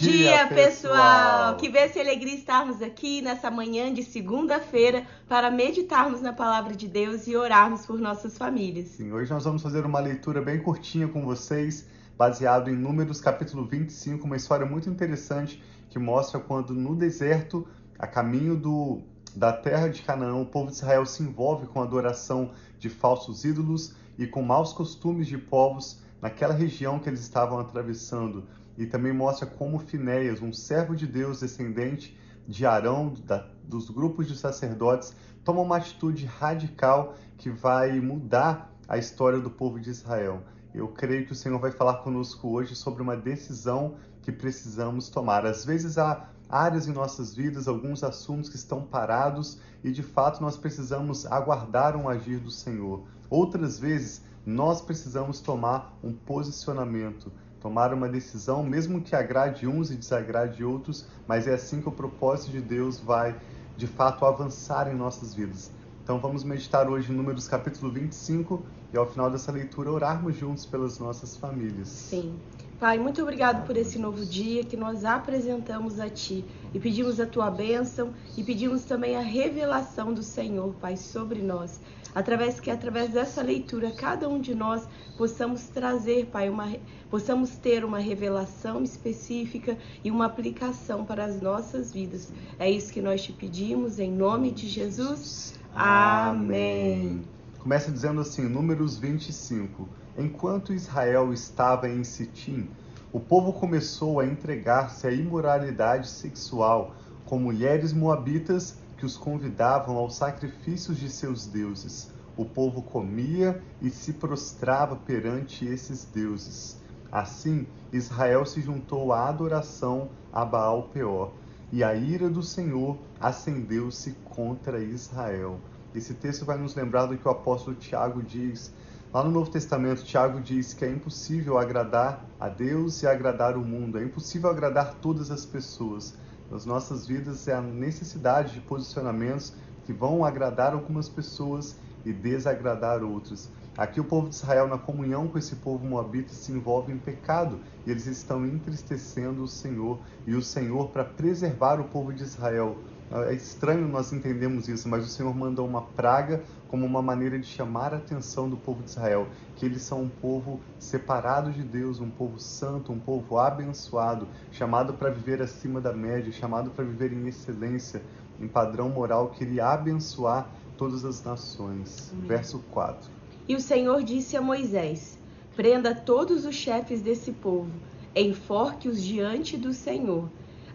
dia, pessoal! Que bênção e alegria estarmos aqui nessa manhã de segunda-feira para meditarmos na palavra de Deus e orarmos por nossas famílias. Sim, hoje nós vamos fazer uma leitura bem curtinha com vocês, baseado em Números capítulo 25, uma história muito interessante que mostra quando no deserto, a caminho do, da terra de Canaã, o povo de Israel se envolve com a adoração de falsos ídolos e com maus costumes de povos naquela região que eles estavam atravessando. E também mostra como Finéias, um servo de Deus descendente de Arão, da, dos grupos de sacerdotes, toma uma atitude radical que vai mudar a história do povo de Israel. Eu creio que o Senhor vai falar conosco hoje sobre uma decisão que precisamos tomar. Às vezes há áreas em nossas vidas, alguns assuntos que estão parados e de fato nós precisamos aguardar um agir do Senhor. Outras vezes nós precisamos tomar um posicionamento, tomar uma decisão, mesmo que agrade uns e desagrade outros, mas é assim que o propósito de Deus vai de fato avançar em nossas vidas. Então vamos meditar hoje em Números capítulo 25 e ao final dessa leitura orarmos juntos pelas nossas famílias. Sim. Pai, muito obrigado por esse novo dia que nós apresentamos a Ti e pedimos a Tua bênção e pedimos também a revelação do Senhor, Pai, sobre nós através que através dessa leitura cada um de nós possamos trazer, Pai, uma possamos ter uma revelação específica e uma aplicação para as nossas vidas. É isso que nós te pedimos em nome de Jesus. Amém. Começa dizendo assim, Números 25. Enquanto Israel estava em Sitim, o povo começou a entregar-se à imoralidade sexual com mulheres moabitas que os convidavam aos sacrifícios de seus deuses. O povo comia e se prostrava perante esses deuses. Assim, Israel se juntou à adoração a Baal Peor, e a ira do Senhor acendeu-se contra Israel. Esse texto vai nos lembrar do que o apóstolo Tiago diz. Lá no Novo Testamento, Tiago diz que é impossível agradar a Deus e agradar o mundo, é impossível agradar todas as pessoas nas nossas vidas é a necessidade de posicionamentos que vão agradar algumas pessoas e desagradar outras. Aqui o povo de Israel, na comunhão com esse povo moabita, se envolve em pecado e eles estão entristecendo o Senhor. E o Senhor, para preservar o povo de Israel, é estranho nós entendemos isso, mas o Senhor mandou uma praga como uma maneira de chamar a atenção do povo de Israel, que eles são um povo separado de Deus, um povo santo, um povo abençoado, chamado para viver acima da média, chamado para viver em excelência, em padrão moral que iria abençoar todas as nações. Amém. Verso 4. E o Senhor disse a Moisés: Prenda todos os chefes desse povo, enforque-os diante do Senhor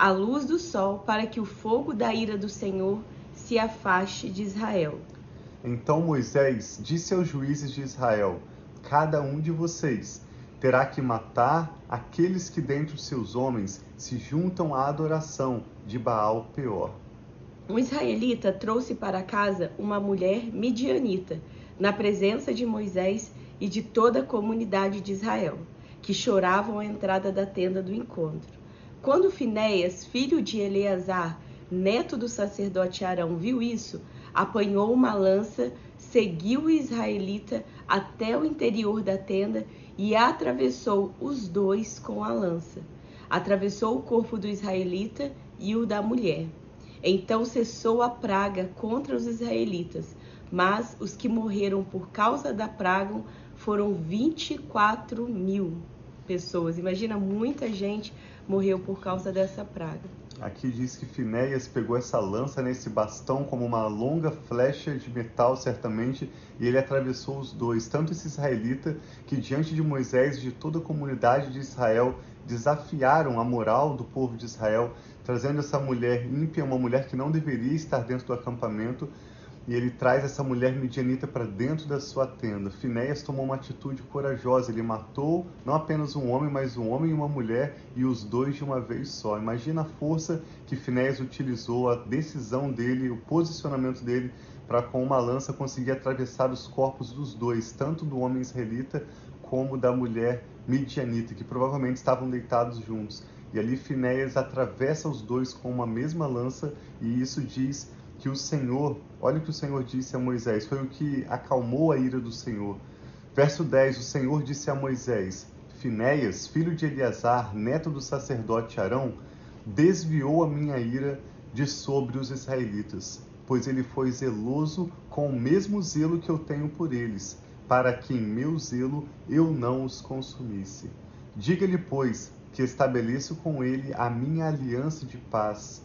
a luz do sol, para que o fogo da ira do Senhor se afaste de Israel. Então Moisés disse aos juízes de Israel: Cada um de vocês terá que matar aqueles que dentre os seus homens se juntam à adoração de Baal Peor. Um israelita trouxe para casa uma mulher midianita, na presença de Moisés e de toda a comunidade de Israel, que choravam à entrada da tenda do encontro. Quando Finéias, filho de Eleazar, neto do sacerdote Arão, viu isso, apanhou uma lança, seguiu o israelita até o interior da tenda e atravessou os dois com a lança. Atravessou o corpo do israelita e o da mulher. Então cessou a praga contra os israelitas, mas os que morreram por causa da praga foram 24 mil pessoas. Imagina muita gente morreu por causa dessa praga. Aqui diz que Finéias pegou essa lança nesse bastão como uma longa flecha de metal, certamente, e ele atravessou os dois, tanto esse israelita que diante de Moisés e de toda a comunidade de Israel desafiaram a moral do povo de Israel, trazendo essa mulher ímpia, uma mulher que não deveria estar dentro do acampamento, e ele traz essa mulher midianita para dentro da sua tenda. Finéias tomou uma atitude corajosa, ele matou não apenas um homem, mas um homem e uma mulher, e os dois de uma vez só. Imagina a força que Finéias utilizou, a decisão dele, o posicionamento dele para com uma lança conseguir atravessar os corpos dos dois, tanto do homem israelita como da mulher midianita, que provavelmente estavam deitados juntos. E ali Finéias atravessa os dois com uma mesma lança, e isso diz que o Senhor, olha o que o Senhor disse a Moisés, foi o que acalmou a ira do Senhor. Verso 10: O Senhor disse a Moisés: Finéias, filho de Eleazar, neto do sacerdote Arão, desviou a minha ira de sobre os israelitas, pois ele foi zeloso com o mesmo zelo que eu tenho por eles, para que em meu zelo eu não os consumisse. Diga-lhe, pois, que estabeleço com ele a minha aliança de paz.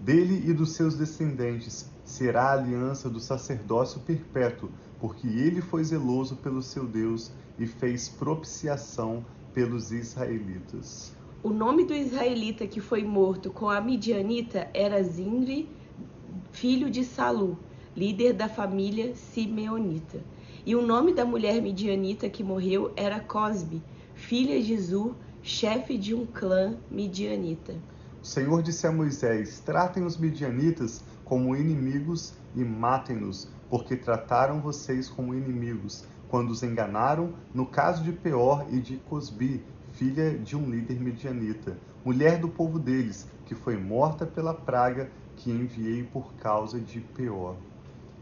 Dele e dos seus descendentes será a aliança do sacerdócio perpétuo, porque ele foi zeloso pelo seu Deus e fez propiciação pelos israelitas. O nome do israelita que foi morto com a midianita era Zinri, filho de Salu, líder da família simeonita. E o nome da mulher midianita que morreu era Cosbe, filha de Zur, chefe de um clã midianita. O Senhor disse a Moisés: Tratem os midianitas como inimigos e matem-nos, porque trataram vocês como inimigos, quando os enganaram, no caso de Peor e de Cosbi, filha de um líder medianita, mulher do povo deles, que foi morta pela praga que enviei por causa de Peor.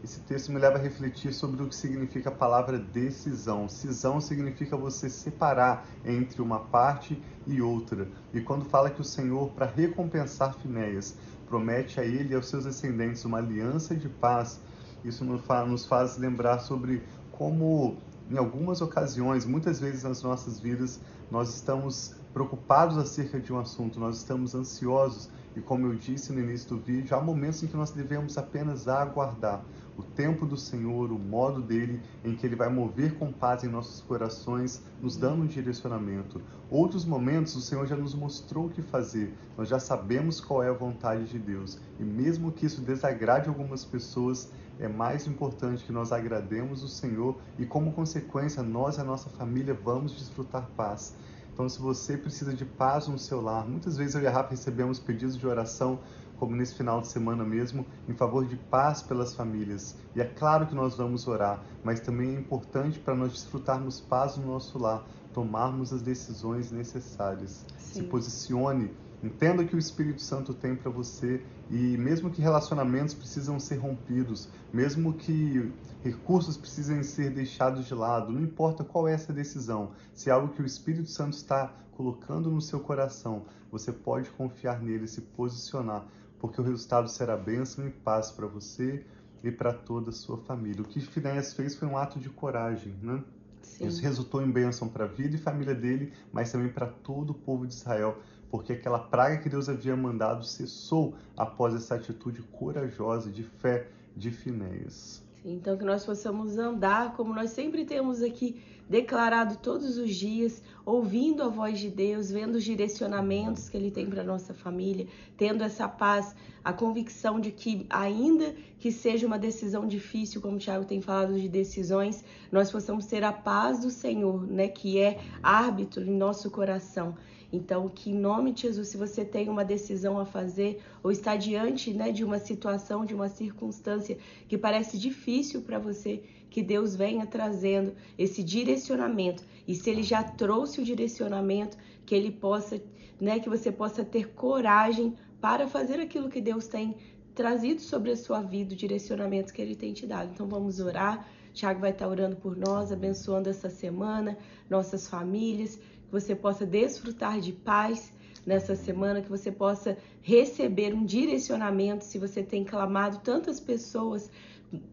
Esse texto me leva a refletir sobre o que significa a palavra decisão. Cisão significa você separar entre uma parte e outra. E quando fala que o Senhor, para recompensar Finéias, promete a ele e aos seus descendentes uma aliança de paz, isso nos faz lembrar sobre como, em algumas ocasiões, muitas vezes nas nossas vidas, nós estamos preocupados acerca de um assunto, nós estamos ansiosos e, como eu disse no início do vídeo, há momentos em que nós devemos apenas aguardar o tempo do Senhor, o modo dele, em que ele vai mover com paz em nossos corações, nos dando um direcionamento. Outros momentos o Senhor já nos mostrou o que fazer, nós já sabemos qual é a vontade de Deus e, mesmo que isso desagrade algumas pessoas, é mais importante que nós agrademos o Senhor e, como consequência, nós e a nossa família vamos desfrutar paz. Então, se você precisa de paz no seu lar, muitas vezes eu e a Rafa recebemos pedidos de oração, como nesse final de semana mesmo, em favor de paz pelas famílias. E é claro que nós vamos orar, mas também é importante para nós desfrutarmos paz no nosso lar, tomarmos as decisões necessárias. Sim. Se posicione Entenda que o Espírito Santo tem para você e mesmo que relacionamentos precisam ser rompidos, mesmo que recursos precisem ser deixados de lado, não importa qual é essa decisão, se é algo que o Espírito Santo está colocando no seu coração, você pode confiar nele, se posicionar, porque o resultado será bênção e paz para você e para toda a sua família. O que Finéias fez foi um ato de coragem, né? Sim. Isso resultou em bênção para a vida e família dele, mas também para todo o povo de Israel porque aquela praga que Deus havia mandado cessou após essa atitude corajosa de fé de Finéias. Então que nós possamos andar como nós sempre temos aqui declarado todos os dias, ouvindo a voz de Deus, vendo os direcionamentos que Ele tem para nossa família, tendo essa paz, a convicção de que ainda que seja uma decisão difícil, como o Tiago tem falado de decisões, nós possamos ter a paz do Senhor, né, que é árbitro em nosso coração então, que em nome de Jesus, se você tem uma decisão a fazer ou está diante né, de uma situação, de uma circunstância que parece difícil para você, que Deus venha trazendo esse direcionamento. E se Ele já trouxe o direcionamento, que Ele possa, né, que você possa ter coragem para fazer aquilo que Deus tem trazido sobre a sua vida, o direcionamento que Ele tem te dado. Então, vamos orar. Tiago vai estar orando por nós, abençoando essa semana, nossas famílias, que você possa desfrutar de paz nessa semana, que você possa receber um direcionamento. Se você tem clamado tantas pessoas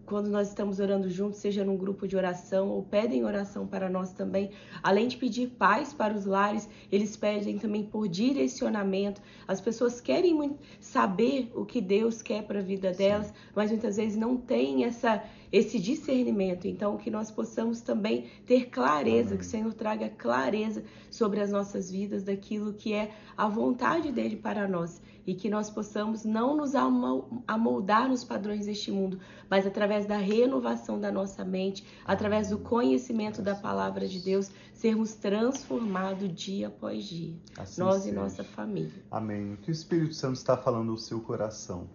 quando nós estamos orando juntos, seja num grupo de oração ou pedem oração para nós também, além de pedir paz para os lares, eles pedem também por direcionamento. As pessoas querem saber o que Deus quer para a vida delas, Sim. mas muitas vezes não têm essa esse discernimento. Então, que nós possamos também ter clareza, Amém. que o Senhor traga clareza sobre as nossas vidas, daquilo que é a vontade dele para nós e que nós possamos não nos amoldar nos padrões deste mundo, mas através da renovação da nossa mente, através do conhecimento da palavra de Deus, sermos transformados dia após dia, assim nós seja. e nossa família. Amém. O que o Espírito Santo está falando no seu coração?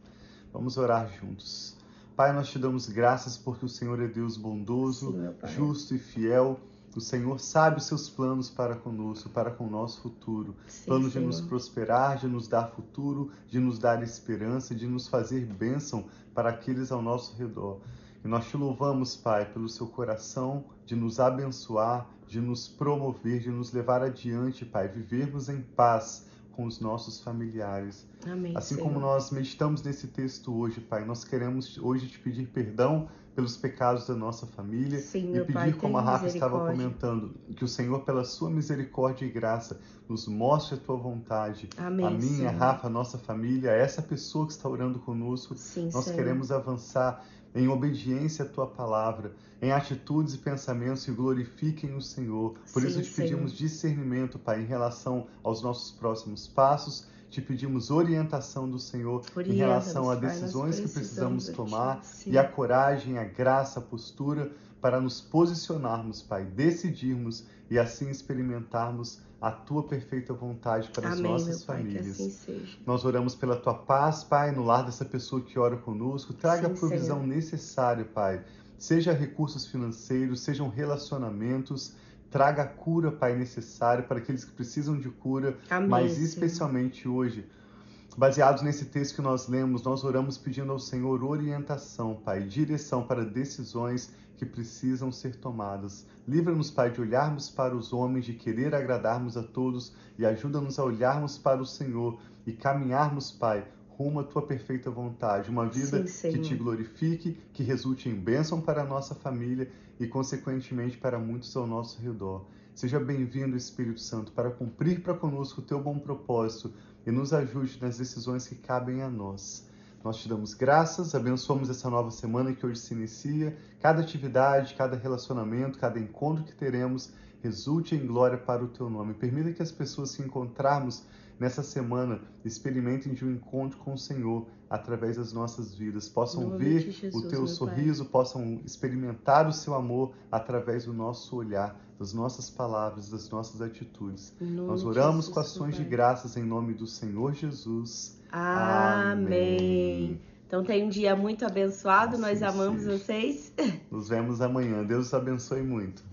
Vamos orar juntos. Pai, nós te damos graças porque o Senhor é Deus bondoso, Sim, justo e fiel o Senhor sabe os seus planos para conosco, para com o nosso futuro. Sim, planos Senhor. de nos prosperar, de nos dar futuro, de nos dar esperança, de nos fazer bênção para aqueles ao nosso redor. E nós te louvamos, Pai, pelo seu coração de nos abençoar, de nos promover, de nos levar adiante, Pai, vivermos em paz com os nossos familiares. Amém, assim Senhor. como nós meditamos nesse texto hoje, Pai, nós queremos hoje te pedir perdão pelos pecados da nossa família Sim, e pedir, Pai, como a Rafa estava comentando, que o Senhor, pela sua misericórdia e graça, nos mostre a tua vontade. Amém, a minha, a Rafa, a nossa família, essa pessoa que está orando conosco, Sim, nós Senhor. queremos avançar em obediência à tua palavra, em atitudes e pensamentos que glorifiquem o Senhor. Por Sim, isso te Senhor. pedimos discernimento, Pai, em relação aos nossos próximos passos. Te pedimos orientação do Senhor em relação a Pai, decisões que precisamos tomar e a coragem, a graça, a postura para nos posicionarmos, Pai, decidirmos e assim experimentarmos a tua perfeita vontade para as Amém, meu nossas Pai, que famílias. assim seja. Nós oramos pela tua paz, Pai, no lar dessa pessoa que ora conosco. Traga Sim, a provisão Senhor. necessária, Pai. Seja recursos financeiros, sejam relacionamentos. Traga a cura, Pai, necessária para aqueles que precisam de cura, Amém, mas Senhor. especialmente hoje. Baseados nesse texto que nós lemos, nós oramos pedindo ao Senhor orientação, Pai, direção para decisões que precisam ser tomadas. Livra-nos, Pai, de olharmos para os homens, de querer agradarmos a todos e ajuda-nos a olharmos para o Senhor e caminharmos, Pai, rumo à tua perfeita vontade. Uma vida Sim, que te glorifique, que resulte em bênção para a nossa família e, consequentemente, para muitos ao nosso redor. Seja bem-vindo, Espírito Santo, para cumprir para conosco o teu bom propósito e nos ajude nas decisões que cabem a nós. Nós te damos graças, abençoamos essa nova semana que hoje se inicia. Cada atividade, cada relacionamento, cada encontro que teremos resulte em glória para o teu nome. Permita que as pessoas que encontrarmos nessa semana experimentem de um encontro com o Senhor através das nossas vidas, possam ver Jesus, o teu sorriso, possam experimentar o seu amor através do nosso olhar, das nossas palavras, das nossas atitudes. Nós oramos Jesus, com ações de Pai. graças em nome do Senhor Jesus. Amém. Então tem um dia muito abençoado. Nós amamos vocês. Nos vemos amanhã. Deus os abençoe muito.